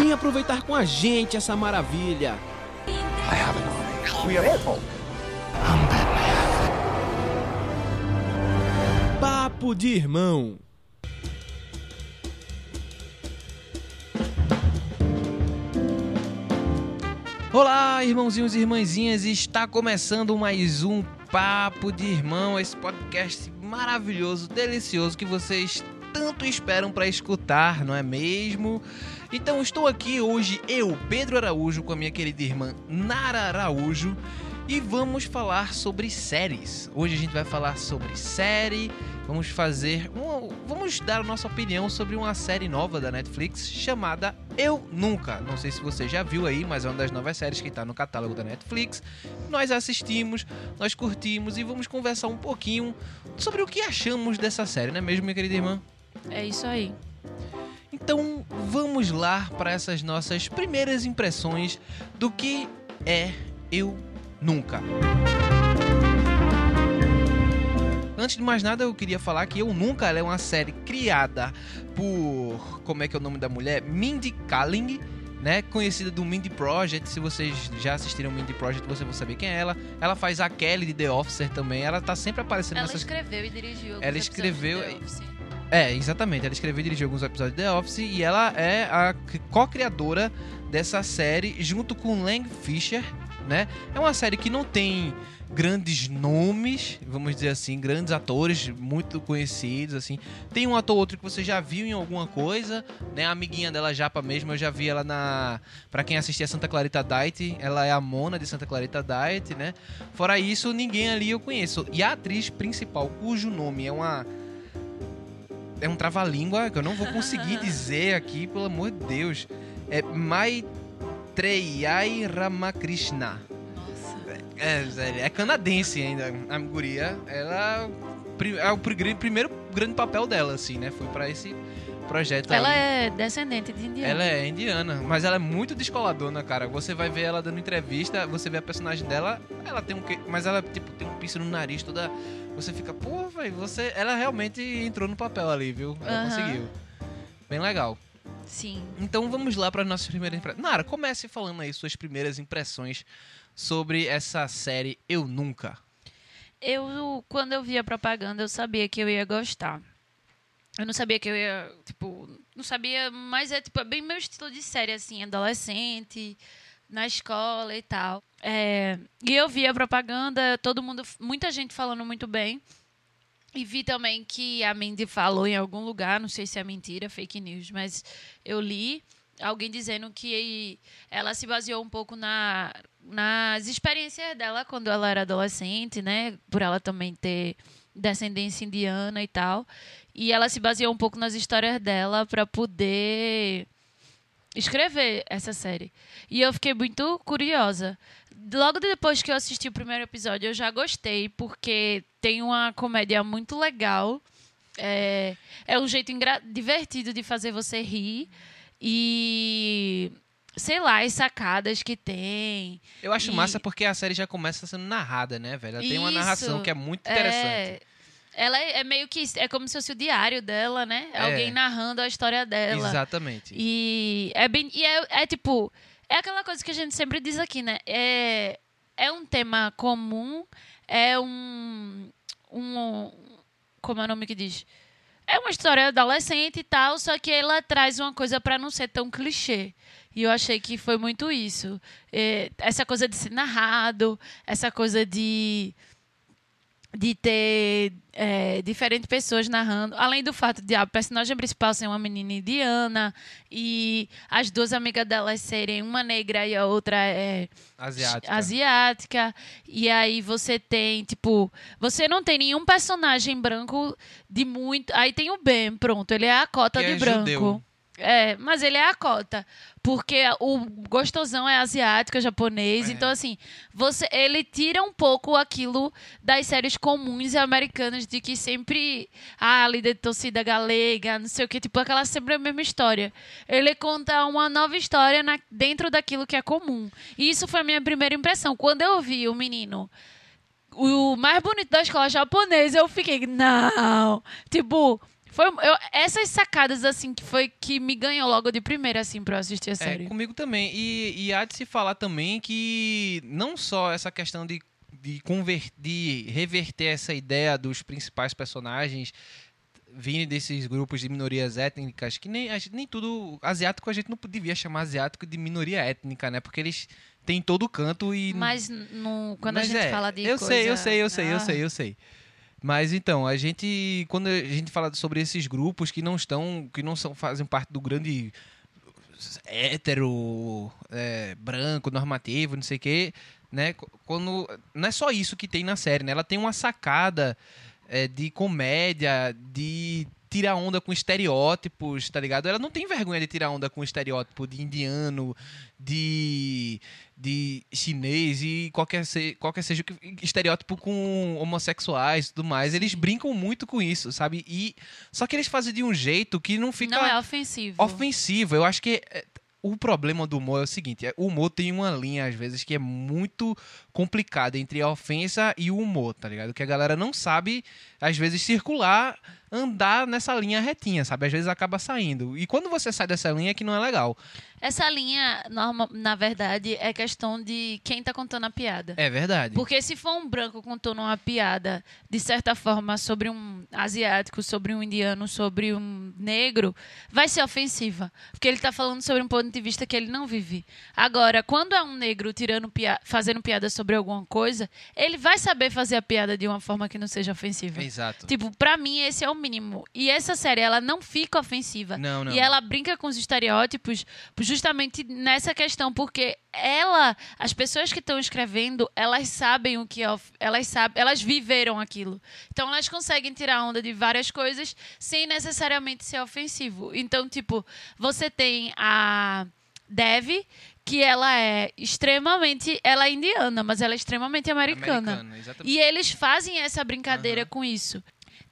Vem aproveitar com a gente essa maravilha. Papo de irmão. Olá, irmãozinhos e irmãzinhas, está começando mais um Papo de Irmão, esse podcast maravilhoso, delicioso que vocês tanto esperam para escutar, não é mesmo? Então estou aqui hoje, eu, Pedro Araújo, com a minha querida irmã Nara Araújo, e vamos falar sobre séries. Hoje a gente vai falar sobre série, vamos fazer uma, vamos dar a nossa opinião sobre uma série nova da Netflix chamada Eu Nunca. Não sei se você já viu aí, mas é uma das novas séries que está no catálogo da Netflix. Nós assistimos, nós curtimos e vamos conversar um pouquinho sobre o que achamos dessa série, não é mesmo, minha querida irmã? É isso aí. Então vamos lá para essas nossas primeiras impressões do que é Eu Nunca. Antes de mais nada, eu queria falar que Eu Nunca ela é uma série criada por. Como é que é o nome da mulher? Mindy Kaling. Né, conhecida do Mindy Project, se vocês já assistiram Mindy Project, você vai saber quem é ela. Ela faz a Kelly de The Officer também. Ela tá sempre aparecendo Ela nessas escreveu e dirigiu. Ela escreveu-. É, exatamente. Ela escreveu e dirigiu alguns episódios de The Office e ela é a co-criadora dessa série junto com Lang Fisher, né? É uma série que não tem grandes nomes, vamos dizer assim, grandes atores muito conhecidos, assim. Tem um ator ou outro que você já viu em alguma coisa, né? A amiguinha dela Japa mesmo, eu já vi ela na... Pra quem assistia Santa Clarita Diet, ela é a Mona de Santa Clarita Diet, né? Fora isso, ninguém ali eu conheço. E a atriz principal, cujo nome é uma é um trava-língua que eu não vou conseguir dizer aqui, pelo amor de Deus. É Maitreyai Ramakrishna. Nossa. É, é canadense ainda, a guria. Ela é o pri- primeiro grande papel dela, assim, né? Foi pra esse projeto Ela aí. é descendente de indiano. Ela é indiana, mas ela é muito descoladona, cara. Você vai ver ela dando entrevista, você vê a personagem dela, ela tem um que... mas ela tipo tem um piercing no nariz toda, você fica, pô, velho, você, ela realmente entrou no papel ali, viu? Ela Aham. conseguiu. Bem legal. Sim. Então vamos lá para as nossas primeiras impressões. Nara, comece falando aí suas primeiras impressões sobre essa série Eu Nunca. Eu, quando eu vi a propaganda, eu sabia que eu ia gostar. Eu não sabia que eu ia, tipo, não sabia, mas é tipo, é bem meu estilo de série, assim, adolescente, na escola e tal. É, e eu vi a propaganda, todo mundo, muita gente falando muito bem. E vi também que a Mindy falou em algum lugar, não sei se é mentira, fake news, mas eu li alguém dizendo que ela se baseou um pouco na, nas experiências dela quando ela era adolescente, né? Por ela também ter descendência indiana e tal. E ela se baseou um pouco nas histórias dela para poder escrever essa série. E eu fiquei muito curiosa. Logo depois que eu assisti o primeiro episódio, eu já gostei, porque tem uma comédia muito legal. É, é um jeito divertido de fazer você rir. E. Sei lá, as sacadas que tem. Eu acho E- massa porque a série já começa sendo narrada, né, velho? Ela tem uma narração que é muito interessante. É, ela é, é meio que. É como se fosse o diário dela, né? É. Alguém narrando a história dela. Exatamente. E é bem. E é, é tipo. É aquela coisa que a gente sempre diz aqui, né? É, é um tema comum, é um. um como é o nome que diz? É uma história adolescente e tal, só que ela traz uma coisa pra não ser tão clichê. E eu achei que foi muito isso. É, essa coisa de ser narrado, essa coisa de de ter é, diferentes pessoas narrando, além do fato de a personagem principal ser uma menina indiana e as duas amigas delas serem uma negra e a outra é Asiática. asiática. E aí você tem, tipo, você não tem nenhum personagem branco de muito. Aí tem o Ben, pronto, ele é a cota Que de é branco. judeu. É, mas ele é a cota. Porque o gostosão é asiático, é japonês. É. Então, assim, você, ele tira um pouco aquilo das séries comuns americanas de que sempre. Ah, líder de torcida galega, não sei o que. Tipo, aquela sempre a mesma história. Ele conta uma nova história na- dentro daquilo que é comum. E isso foi a minha primeira impressão. Quando eu vi o menino o mais bonito da escola japonesa, eu fiquei, não. Tipo, foi eu- essas sacadas assim que foi que me ganhou logo de primeira assim pra eu assistir a série. É, comigo também. E, e há de se falar também que não só essa questão de, de, conver- de reverter essa ideia dos principais personagens virem desses grupos de minorias étnicas, que nem, gente- nem tudo. Asiático a gente não devia chamar asiático de minoria étnica, né? Porque eles têm todo canto e. Mas no, quando Mas a gente é, fala de eu coisa... sei, eu sei, eu sei, eu Ah, sei, eu sei. Mas então, a gente quando a gente fala sobre esses grupos que não estão, que não são fazem parte do grande hétero, é, branco, normativo, não sei o quê, né? Qu- Quando não é só isso que tem na série, né? Ela tem uma sacada é, de comédia, de tirar onda com estereótipos, tá ligado? Ela não tem vergonha de tirar onda com estereótipo de indiano, de, de chinês e qualquer, se, qualquer seja estereótipo com homossexuais e tudo mais. Eles brincam muito com isso, sabe? E só que eles fazem de um jeito que não fica Não é ofensivo. ofensivo. Eu acho que é, o problema do humor é o seguinte: é, o humor tem uma linha, às vezes, que é muito complicada entre a ofensa e o humor, tá ligado? Que a galera não sabe, às vezes, circular, andar nessa linha retinha, sabe? Às vezes acaba saindo. E quando você sai dessa linha é que não é legal. Essa linha, norma, na verdade, é questão de quem tá contando a piada. É verdade. Porque se for um branco contando uma piada, de certa forma, sobre um asiático, sobre um indiano, sobre um negro, vai ser ofensiva. Porque ele está falando sobre um ponto de vista que ele não vive. Agora, quando é um negro tirando pia fazendo piada sobre alguma coisa, ele vai saber fazer a piada de uma forma que não seja ofensiva. Exato. Tipo, pra mim, esse é o mínimo. E essa série, ela não fica ofensiva. Não, não. E ela brinca com os estereótipos justamente nessa questão, porque ela, as pessoas que estão escrevendo, elas sabem o que é, elas sabem, elas viveram aquilo. Então elas conseguem tirar onda de várias coisas sem necessariamente ser ofensivo. Então, tipo, você tem a Dev, que ela é extremamente, ela é indiana, mas ela é extremamente americana. Exatamente. E eles fazem essa brincadeira com isso.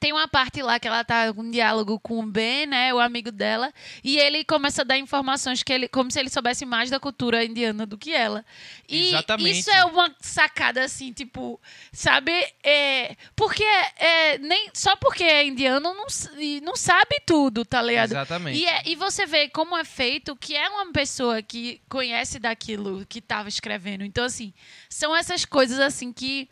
Tem uma parte lá que ela tá com um diálogo com o Ben, né, o amigo dela, e ele começa a dar informações que ele, como se ele soubesse mais da cultura indiana do que ela. E Exatamente. isso é uma sacada assim, tipo, sabe? É, porque é, nem só porque é indiano não, e não sabe tudo, tá ligado? Exatamente. E, é- e você vê como é feito que é uma pessoa que conhece daquilo que estava escrevendo. Então, assim, são essas coisas assim que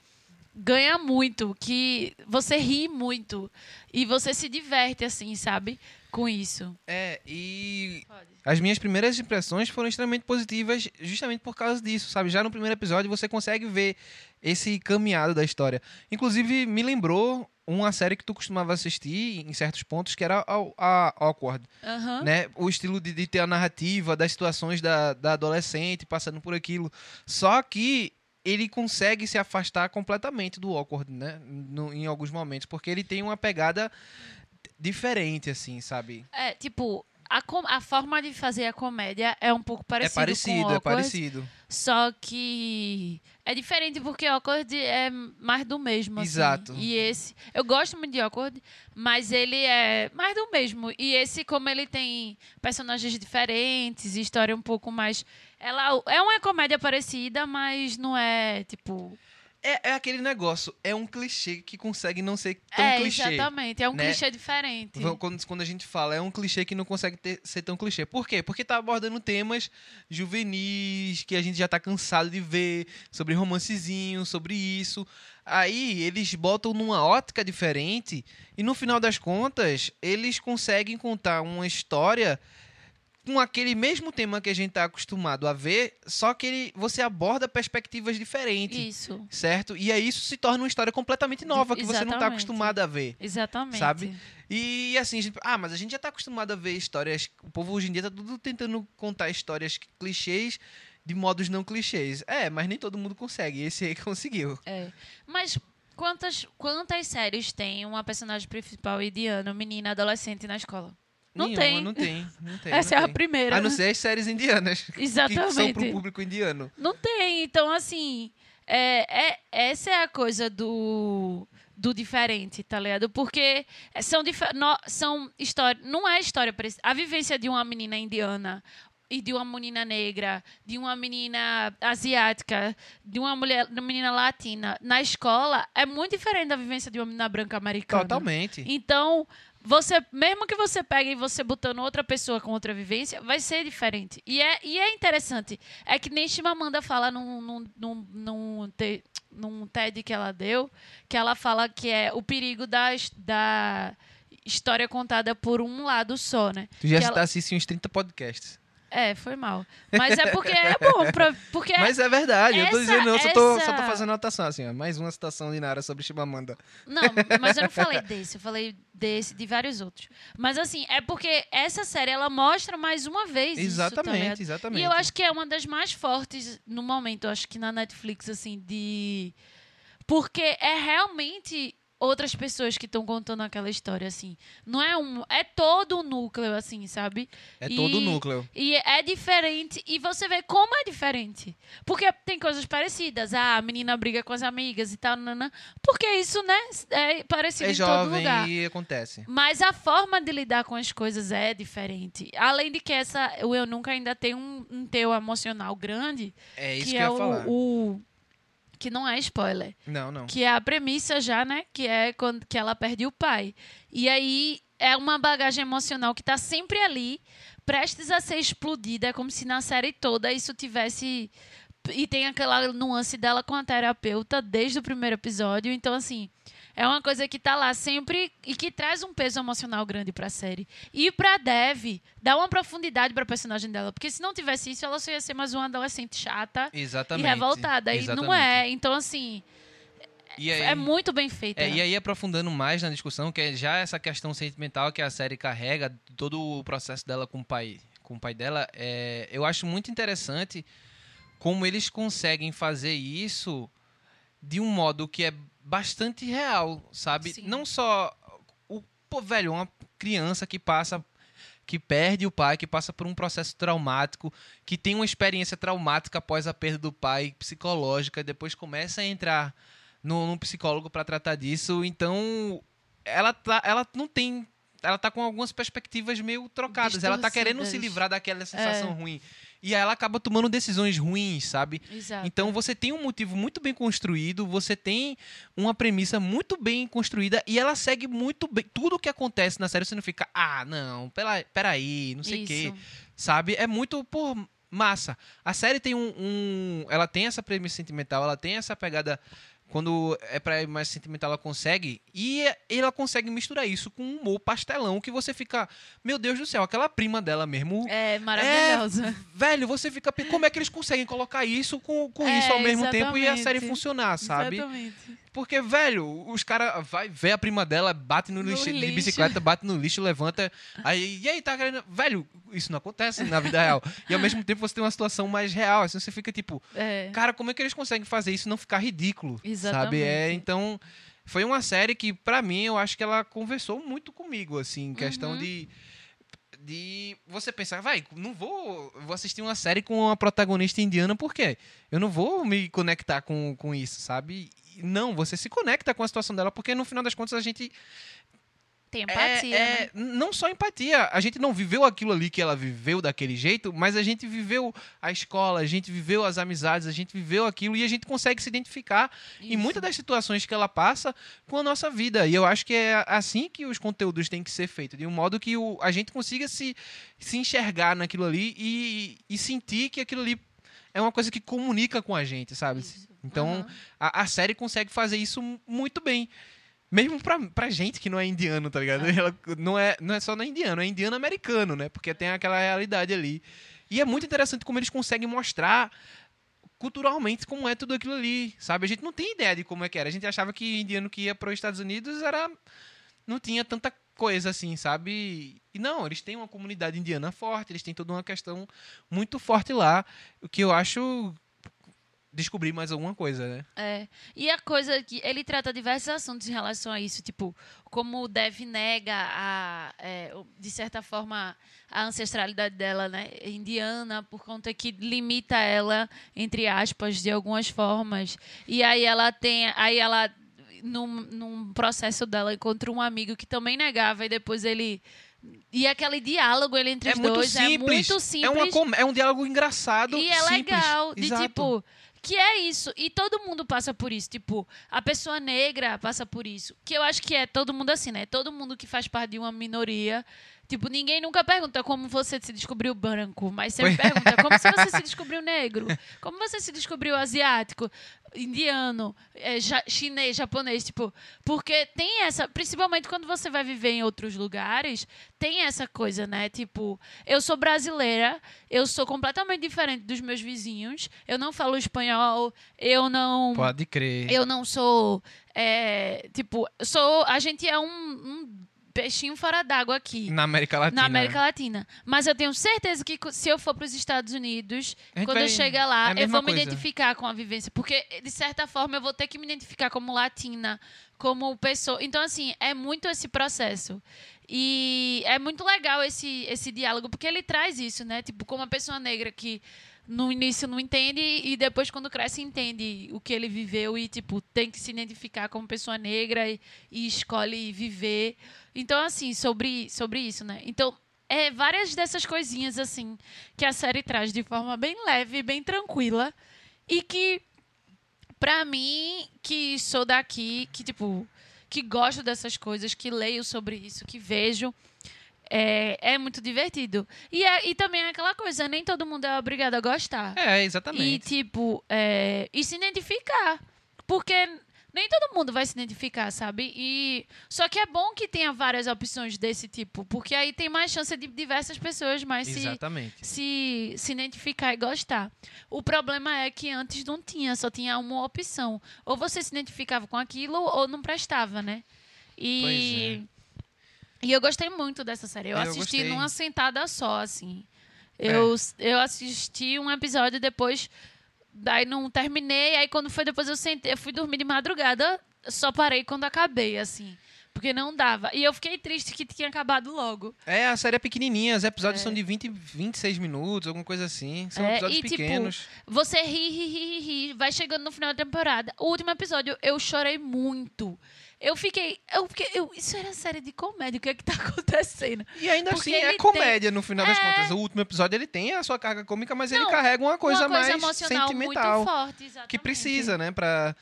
ganha muito, que você ri muito e você se diverte, assim, sabe? Com isso. É, e as minhas primeiras impressões foram extremamente positivas justamente por causa disso, sabe? Já no primeiro episódio você consegue ver esse caminhado da história. Inclusive, me lembrou uma série que tu costumava assistir em certos pontos, que era a, a Awkward, Aham. né? O estilo de, de ter a narrativa das situações da, da adolescente passando por aquilo. Só que ele consegue se afastar completamente do Awkward, né? No- em alguns momentos, porque ele tem uma pegada diferente, assim, sabe? É, tipo, a, a forma de fazer a comédia é um pouco parecida é parecido, com é Awkward, parecido. Só que é diferente porque Awkward é mais do mesmo. assim. Exato. E esse. Eu gosto muito de Awkward, mas ele é mais do mesmo. E esse, como ele tem personagens diferentes, e história um pouco mais. Ela é uma comédia parecida, mas não é tipo. É, é aquele negócio, é um clichê que consegue não ser tão é, clichê. exatamente. É um né? clichê diferente. Quando, quando a gente fala, é um clichê que não consegue ter- ser tão clichê. Por quê? Porque tá abordando temas juvenis que a gente já tá cansado de ver, sobre romancezinho, sobre isso. Aí eles botam numa ótica diferente e no final das contas, eles conseguem contar uma história com aquele mesmo tema que a gente tá acostumado a ver, só que ele, você aborda perspectivas diferentes. Isso. Certo? E aí isso se torna uma história completamente nova que você não está Exatamente. acostumado a ver. Exatamente. Sabe? E assim, a gente, ah, mas a gente já tá acostumado a ver histórias. O povo hoje em dia tá tudo tentando contar histórias clichês de modos não clichês. É, mas nem todo mundo consegue. Esse aí conseguiu. É. Mas quantas, quantas séries tem uma personagem principal indiana, menina, adolescente na escola? Não Nenhuma, tem. Não tem, não tem. Essa não é a tem. primeira. A não ser as séries indianas. Que são Exatamente. pro público indiano. Não tem. Então, assim, é, é- essa é a coisa do, do diferente, tá ligado? Porque são, no- são histórias. Não é história. A vivência de uma menina indiana e de uma menina negra, de uma menina asiática, de uma mulher, de uma menina latina na escola é muito diferente da vivência de uma menina branca americana. Totalmente. Então, você, mesmo que você pegue e você botando outra pessoa com outra vivência, vai ser diferente. E é, e é interessante. É que nem Chimamanda fala num, num, num, num, te- num TED que ela deu, que ela fala que é o perigo da, da história contada por um lado só, né? Tu já Que ela- citasse isso em uns 30 podcasts. É, foi mal. Mas é porque é bom, pra, porque Mas é verdade, eu tô essa- dizendo, eu só tô, essa- só tô fazendo anotação, assim, ó. Mais uma citação de Nara sobre Chimamanda. Não, mas eu não falei desse, eu falei desse, de vários outros. Mas assim, é porque essa série ela mostra mais uma vez isso, tá Exatamente, exatamente. E eu acho que é uma das mais fortes no momento, eu acho que na Netflix, assim, de. Porque é realmente outras pessoas que estão contando aquela história, assim. Não é um. É todo o núcleo, assim, sabe? É E- todo o núcleo. E é diferente. E você vê como é diferente. Porque tem coisas parecidas. Ah, a menina briga com as amigas e tal. Nanã, porque isso, né? É parecido É em todo lugar. e acontece. Mas a forma de lidar com as coisas é diferente. Além de que essa, o Eu Nunca ainda tem um, um teu emocional grande, É isso que, que, é eu ia falar. o, o- Que não é spoiler. Não, não. Que é a premissa já, né? Que é quando que ela perde o pai. E aí é uma bagagem emocional que tá sempre ali, prestes a ser explodida. É como se na série toda isso tivesse. E tem aquela nuance dela com a terapeuta desde o primeiro episódio. Então, assim, é uma coisa que tá lá sempre e que traz um peso emocional grande pra série. E pra Dev, dá uma profundidade pra personagem dela. Porque se não tivesse isso, ela só ia ser mais uma adolescente chata Exatamente. e revoltada. E não Exatamente. é. Então, assim, aí, é muito bem feita. É, e aí, aprofundando mais na discussão, que é já essa questão sentimental que a série carrega, todo o processo dela com o pai, com o pai dela, é, eu acho muito interessante como eles conseguem fazer isso de um modo que é bastante real, sabe? Sim. Não só o pô, velho, uma criança que passa que perde o pai, que passa por um processo traumático, que tem uma experiência traumática após a perda do pai, psicológica, depois começa a entrar no, num psicólogo para tratar disso. Então, ela tá, ela não tem, ela tá com algumas perspectivas meio trocadas. Ela tá querendo se livrar daquela sensação É. ruim. E aí ela acaba tomando decisões ruins, sabe? Exato. Então você tem um motivo muito bem construído, você tem uma premissa muito bem construída e ela segue muito bem. Tudo que acontece na série você não fica, ah, não, pera, peraí, não sei o quê. Sabe? É muito, pô, massa. A série tem um, um- Ela tem essa premissa sentimental, ela tem essa pegada. Quando é pra ir mais sentimental, ela consegue. E ela consegue misturar isso com um humor pastelão que você fica. Meu Deus do céu, aquela prima dela mesmo. É maravilhosa. Velho, você fica. Como é que eles conseguem colocar isso com, com É, isso ao mesmo tempo e a série funcionar, sabe? Exatamente. Porque, velho, os caras vai ver a prima dela, bate no, No lixo, de lixo. bicicleta, bate no lixo, levanta. Aí, e aí, tá querendo. Velho, isso não acontece na vida real. E ao mesmo tempo você tem uma situação mais real. Assim, você fica tipo, É. cara, como é que eles conseguem fazer isso e não ficar ridículo? Sabe? Exatamente. É, então, foi uma série que, pra mim, eu acho que ela conversou muito comigo, assim, em questão Uhum. de. De você pensar, vai, não vou, vou assistir uma série com uma protagonista indiana, por quê? Eu não vou me conectar com, com isso, sabe? Não, você se conecta com a situação dela, porque no final das contas a gente Tem empatia. é, é, não só empatia. A gente não viveu aquilo ali que ela viveu daquele jeito, mas a gente viveu a escola, a gente viveu as amizades, a gente viveu aquilo e a gente consegue se identificar em Isso. muitas das situações que ela passa com a nossa vida. E eu acho que é assim que os conteúdos têm que ser feitos, de um modo que o, a gente consiga se, se enxergar naquilo ali e, e sentir que aquilo ali é uma coisa que comunica com a gente, sabe? Isso. Então, Aham. a, a série consegue fazer isso muito bem. Mesmo pra, pra gente que não é indiano, tá ligado? Ela não, é, não é só não é indiano, é indiano-americano, né? Porque tem aquela realidade ali. E é muito interessante como eles conseguem mostrar culturalmente como é tudo aquilo ali, sabe? A gente não tem ideia de como é que era. A gente achava que indiano que ia para os Estados Unidos era não tinha tanta coisa assim, sabe? E não, eles têm uma comunidade indiana forte, eles têm toda uma questão muito forte lá, o que eu acho descobrir mais alguma coisa, né? É. E a coisa que ele trata diversos assuntos em relação a isso, tipo, como o Dev nega a, é, de certa forma, a ancestralidade dela, né, indiana, por conta que limita ela, entre aspas, de algumas formas. E aí ela tem, aí ela num, num processo dela encontra um amigo que também negava e depois ele e aquele diálogo ele entre É os muito dois é simples. muito É, simples. uma com- é um diálogo engraçado. E é simples. legal, de Exato. tipo, que é isso. E todo mundo passa por isso. Tipo, a pessoa negra passa por isso. Que eu acho que é todo mundo assim, né? Todo mundo que faz parte de uma minoria. Tipo, ninguém nunca pergunta como você se descobriu branco, mas sempre Pois- pergunta como se você se descobriu negro, como você se descobriu asiático, indiano, eh, ja- chinês, japonês, tipo, porque tem essa, principalmente quando você vai viver em outros lugares, tem essa coisa, né? Tipo, eu sou brasileira, eu sou completamente diferente dos meus vizinhos, eu não falo espanhol, eu não Pode crer. eu não sou. é, tipo, sou. A gente é um, um peixinho fora d'água aqui. Na América Latina. Na América Latina. Mas eu tenho certeza que se eu for para os Estados Unidos, quando eu chegar é lá, a eu vou me coisa. identificar com a vivência. Porque, de certa forma, eu vou ter que me identificar como latina, como pessoa. Então, assim, é muito esse processo. E é muito legal esse, esse diálogo, porque ele traz isso, né? Tipo, como uma pessoa negra que no início não entende e depois, quando cresce, entende o que ele viveu e, tipo, tem que se identificar como pessoa negra e, e escolhe viver. Então, assim, sobre, sobre isso, né? Então, é várias dessas coisinhas, assim, que a série traz de forma bem leve, bem tranquila e que, pra mim, que sou daqui, que, tipo, que gosto dessas coisas, que leio sobre isso, que vejo. É, é muito divertido. E, é, e também é aquela coisa, nem todo mundo é obrigado a gostar. É, E, exatamente. tipo, é, e se identificar. Porque nem todo mundo vai se identificar, sabe? E só que é bom que tenha várias opções desse tipo, porque aí tem mais chance de diversas pessoas mais se, se se identificar e gostar. O problema é que antes não tinha, só tinha uma opção. Ou você se identificava com aquilo ou não prestava, né? E e eu gostei muito dessa série. Eu, Eu assisti gostei. numa sentada só, assim. É. Eu, eu assisti um episódio depois, daí não terminei, aí quando foi depois eu sentei, eu fui dormir de madrugada, só parei quando acabei, assim. Porque não dava. E eu fiquei triste que tinha acabado logo. É, a série é pequenininha, os episódios são de 20, 26 minutos, alguma coisa assim. São É, episódios e, tipo, pequenos. Você ri, ri, ri, ri, ri, vai chegando no final da temporada. O último episódio, eu chorei muito. Eu fiquei. Eu fiquei eu, isso era série de comédia, o que é que tá acontecendo? E ainda porque assim é ele comédia no final das É. contas. O último episódio ele tem a sua carga cômica, mas ele Não, carrega uma coisa, Uma coisa mais sentimental. muito forte, que precisa, né? Pra...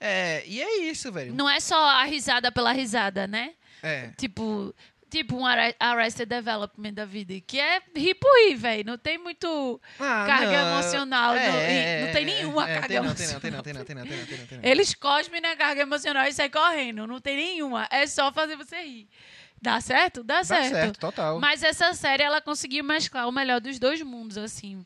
É, e é isso, velho. Não é só a risada pela risada, né? É. Tipo, tipo um Arre- Arrested Development da vida, que é rir por rir, velho. Não tem muito Ah, carga não. emocional. É, não, é, não tem nenhuma é, carga tem emocional. Tem não, tem não, tem não, tem não, tem não, tem não. Eles cosmem na carga emocional e saem correndo. Não tem nenhuma. É só fazer você rir. Dá certo? Dá, Dá certo, total. Mas essa série, ela conseguiu mesclar o melhor dos dois mundos, assim.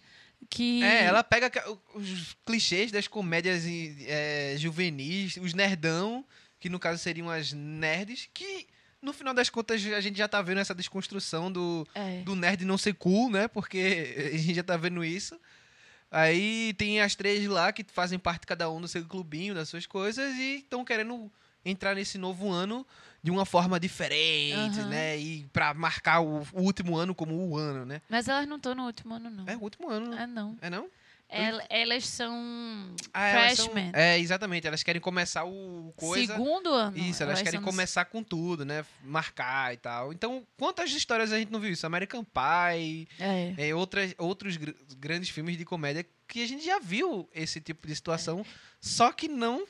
Que... É, ela pega os clichês das comédias é, juvenis, os nerdão, que no caso seriam as nerds, que no final das contas a gente já tá vendo essa desconstrução do, É. do nerd não ser cool, né? Porque a gente já tá vendo isso. Aí tem as três lá que fazem parte cada um do seu clubinho, das suas coisas, e estão querendo entrar nesse novo ano de uma forma diferente, Aham. né? E pra marcar o, o último ano como o ano, né? Mas elas não estão no último ano, não. É o último ano, né? Ah, não. É não? El- elas são Ah, elas são- freshmen. É, exatamente. Elas querem começar o coisa. Segundo ano. Isso, elas, querem são no- começar com tudo, né? Marcar e tal. Então, quantas histórias a gente não viu isso? American Pie, É. é, outras, outros gr- grandes filmes de comédia que a gente já viu esse tipo de situação, só que não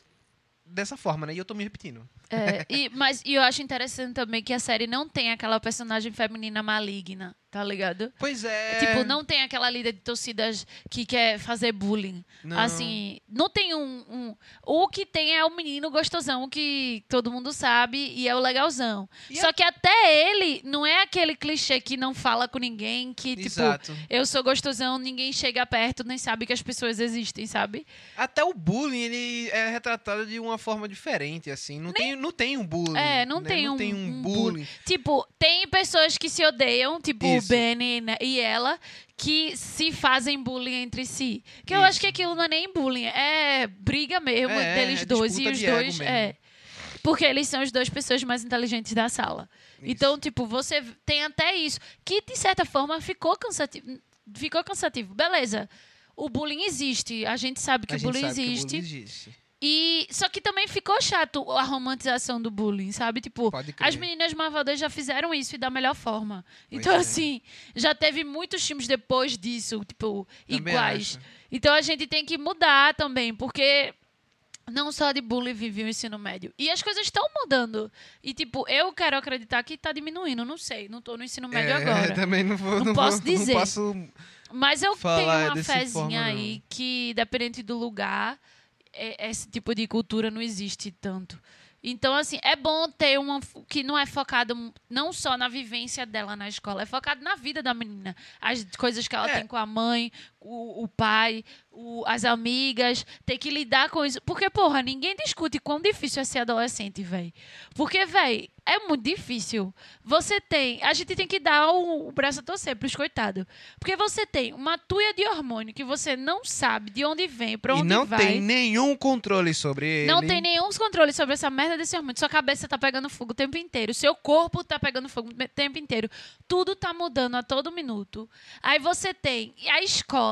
dessa forma, né? E eu tô me repetindo. É, e, mas e eu acho interessante também que a série não tem aquela personagem feminina maligna, tá ligado? Pois é. Tipo, não tem aquela líder de torcidas que quer fazer bullying. Não. Assim, não tem um, um- O que tem é o menino gostosão que todo mundo sabe e é o legalzão. E Só que até ele não é aquele clichê que não fala com ninguém, que, tipo, Exato. eu sou gostosão, ninguém chega perto, nem sabe que as pessoas existem, sabe? Até o bullying, ele é retratado de uma forma diferente, assim. Não, tem, não tem um bullying. É, não né? tem não um- tem um um bullying. Tipo, tem pessoas que se odeiam, tipo, Isso. Benny né, e ela que se fazem bullying entre si. Que eu Isso. acho que aquilo não é nem bullying, é briga mesmo É, deles é dois e os dois. É. Porque eles são as duas pessoas mais inteligentes da sala. Então, tipo, você tem até isso. Que, de certa forma, ficou cansativo. Ficou cansativo. Beleza. O bullying existe. A gente sabe que o bullying sabe que o existe. bullying existe. E só que também ficou chato a romantização do bullying, sabe? Tipo, as meninas malvadas já fizeram isso e da melhor forma. Então, é. assim, já teve muitos filmes depois disso, tipo, Também iguais. acho. Então a gente tem que mudar também, porque não só de bullying vive o ensino médio. E as coisas estão mudando. E, tipo, eu quero acreditar que tá diminuindo, não sei. Não tô no ensino médio É, agora. Também não, vou, Não não, posso vou- dizer. Não posso Mas eu tenho uma fezinha forma, aí que, dependente do lugar, é- esse tipo de cultura não existe tanto. Então, assim, é bom ter uma que não é focado não só na vivência dela na escola, é focado na vida da menina. As coisas que ela É. tem com a mãe, o, o pai, o- as amigas, ter que lidar com isso. Porque, porra, ninguém discute quão difícil é ser adolescente, velho. Porque, velho, é muito difícil. Você tem. A gente tem que dar o, o braço a torcer pros coitados. Porque você tem uma tuia de hormônio que você não sabe de onde vem, pra onde E não vai. tem nenhum controle sobre ele. Não tem nenhum controle sobre essa merda desse hormônio. Sua cabeça tá pegando fogo o tempo inteiro. Seu corpo tá pegando fogo o tempo inteiro. Tudo tá mudando a todo minuto. Aí você tem a escola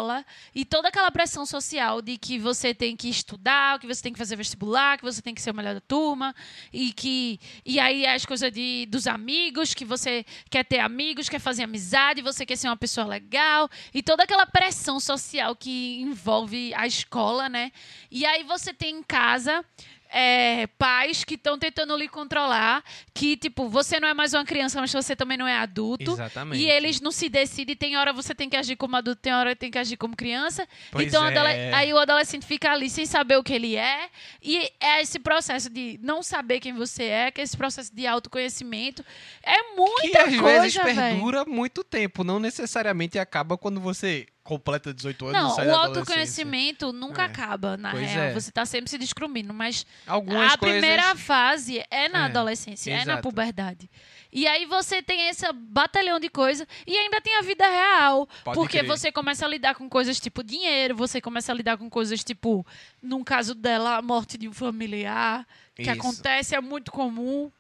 e toda aquela pressão social de que você tem que estudar, que você tem que fazer vestibular, que você tem que ser o melhor da turma. E que. E aí as coisas de, dos amigos, que você quer ter amigos, quer fazer amizade, você quer ser uma pessoa legal. E toda aquela pressão social que envolve a escola, né? E aí você tem em casa é, pais que estão tentando lhe controlar, que, tipo, você não é mais uma criança, mas você também não é adulto. Exatamente. E eles não se decidem, tem hora você tem que agir como adulto, tem hora tem que agir como criança. Pois então, é. aí o adolescente fica ali sem saber o que ele é. E é esse processo de não saber quem você é, que é esse processo de autoconhecimento. É muita que às coisa, vezes velho. perdura muito tempo, não necessariamente acaba quando você completa 18 anos Não, sai o autoconhecimento nunca É. acaba, na Pois real. é. Você tá sempre se descobrindo, mas Algumas a coisas... primeira fase é na É, adolescência, é na exato. puberdade. E aí você tem esse batalhão de coisa e ainda tem a vida real. Pode porque crer. você começa a lidar com coisas tipo dinheiro, você começa a lidar com coisas tipo, num caso dela, a morte de um familiar, que Isso. acontece, é muito comum.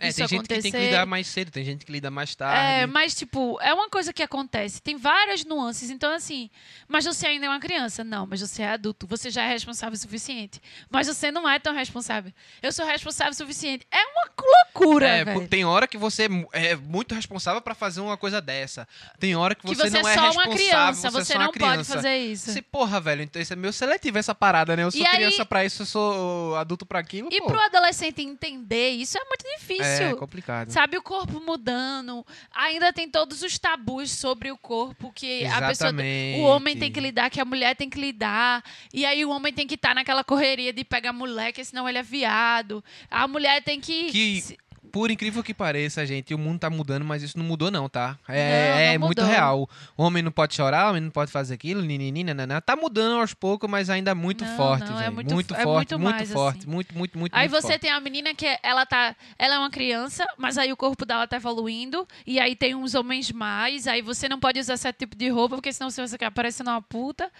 É, isso tem gente que tem que acontecer. lidar mais cedo, tem gente que lida mais É, tarde. mas, tipo, é uma coisa que acontece. Tem várias nuances. Então, assim, mas você ainda é uma criança. Não, mas você é adulto. Você já é responsável o suficiente. Mas você não é tão responsável. Eu sou responsável o suficiente. É uma loucura, É, velho. tem hora que você é mu- é muito responsável pra fazer uma coisa dessa. Tem hora que Que você, você não é é só responsável, uma criança. você, é Você não pode fazer isso. Você, porra, velho, então isso é meio seletivo essa parada, né? Eu sou E aí- criança pra isso, eu sou adulto pra aquilo, E pô. pro adolescente entender, isso é muito difícil. É complicado. Sabe, o corpo mudando. Ainda tem todos os tabus sobre o corpo que a pessoa. Exatamente. O homem tem que lidar, que a mulher tem que lidar. E aí o homem tem que estar naquela correria de pegar mulher, que senão ele é viado. A mulher tem que. Que- se- Por incrível que pareça, gente, o mundo tá mudando, mas isso não mudou não, tá? Não, É, é não muito mudou. real. O homem não pode chorar, o homem não pode fazer aquilo, ninini, nananá. Tá mudando aos poucos, mas ainda é muito Não, forte, não, é muito muito, é forte, muito muito, forte, assim. muito, muito, muito, Aí muito você forte. tem a menina que ela tá. Ela é uma criança, mas aí o corpo dela tá evoluindo. E aí tem uns homens mais. Aí você não pode usar certo tipo de roupa, porque senão você fica parecendo uma puta.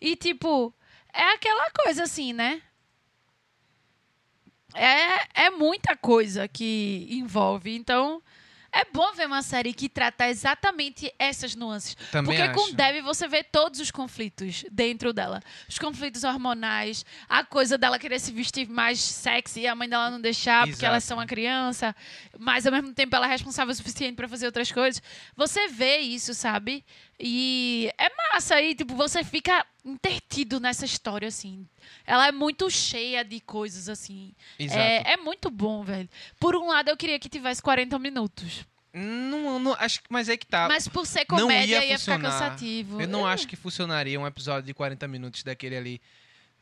E tipo, é aquela coisa assim, né? É, é muita coisa que envolve. Então, é bom ver uma série que trata exatamente essas nuances. Também Porque com acho. Debbie você vê todos os conflitos dentro dela. Os conflitos hormonais, a coisa dela querer se vestir mais sexy e a mãe dela não deixar porque Exato. elas são uma criança, mas ao mesmo tempo ela é responsável o suficiente para fazer outras coisas. Você vê isso, sabe? E é massa aí, tipo, você fica intertido nessa história assim. Ela é muito cheia de coisas assim. Exato. É, é muito bom, velho. Por um lado, eu queria que tivesse 40 minutos. Não, não, acho que, mas é que tá. Mas por ser não comédia, ia ia, ficar cansativo. Eu não É. acho que funcionaria um episódio de 40 minutos daquele ali.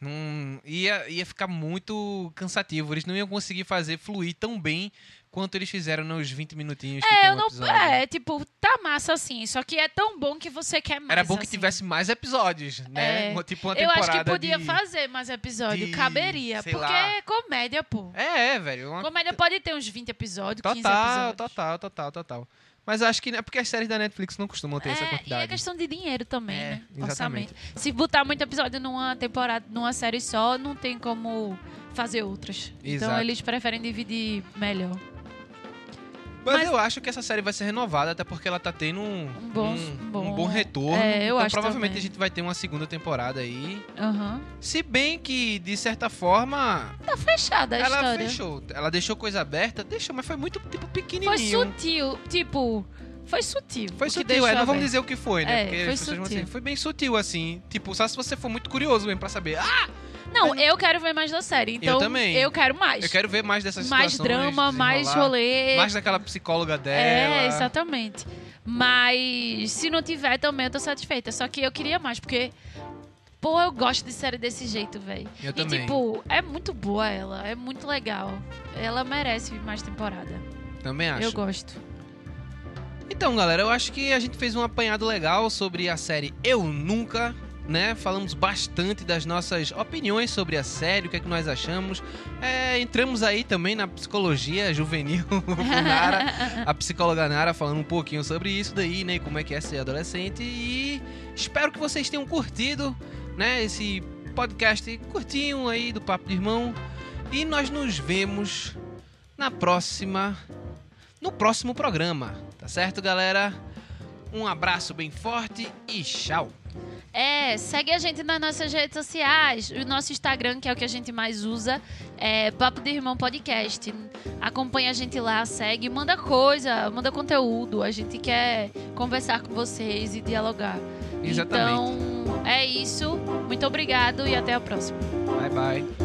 Não, ia, ia ficar muito cansativo. Eles não iam conseguir fazer fluir tão bem quanto eles fizeram nos 20 minutinhos que É, eu um não. episódio. É, tipo, tá massa assim. Só que é tão bom que você quer mais. Era bom que assim. tivesse mais episódios, né? É. Uma- Tipo uma Eu temporada acho que podia de... fazer mais episódio. de- Caberia. Porque lá. é comédia, pô. É, é, velho. Uma... Comédia pode ter uns 20 episódios, 15 Total, episódios. total, total, total. Mas eu acho que é porque as séries da Netflix não costumam ter essa É, e quantidade. é questão de dinheiro também, É, né? exatamente. Orçamento. Se botar muito episódio numa temporada, numa série só, não tem como fazer outras. Então Exato. eles preferem dividir melhor. Mas, Mas- eu acho que essa série vai ser renovada, até porque ela tá tendo um, Um bom- um- bom- um bom retorno. É, eu então acho provavelmente também. a gente vai ter uma segunda temporada aí. Aham. Se bem que, de certa forma, Tá fechada a ela história. fechou. Ela deixou coisa aberta, deixou, mas foi muito, tipo, Foi pequenininho. sutil, tipo, foi sutil. Foi sutil, é, não vamos dizer o que foi, né? É, Porque foi sutil. foi bem sutil, assim. Tipo, só se você for muito curioso mesmo pra saber. Ah, Não, eu quero ver mais da série. Então, também. eu quero mais. eu quero ver mais dessas mais drama, mais rolê. Mais daquela psicóloga dela. É, exatamente. Mas se não tiver também, eu tô satisfeita. Só que eu queria mais, porque. Pô, eu gosto de série desse jeito, velho. Eu E também. tipo, é muito boa ela. É muito legal. Ela merece mais temporada. Também acho. Eu gosto. Então, galera, eu acho que a gente fez um apanhado legal sobre a série Eu Nunca, né? Falamos bastante das nossas opiniões sobre a série, o que é que nós achamos. É, entramos aí também na psicologia juvenil Nara, a psicóloga Nara falando um pouquinho sobre isso daí, né? Como é que é ser adolescente. E espero que vocês tenham curtido, né? Esse podcast curtinho aí do Papo de Irmão. E nós nos vemos na próxima no próximo programa. Tá certo, galera? Um abraço bem forte e tchau. É, segue a gente nas nossas redes sociais. O nosso Instagram, que é o que a gente mais usa, é Papo de Irmão Podcast. Acompanha a gente lá, segue, manda coisa, manda conteúdo. A gente quer conversar com vocês e dialogar. Exatamente. Então, é isso. Muito obrigado e até a próxima. Bye, bye.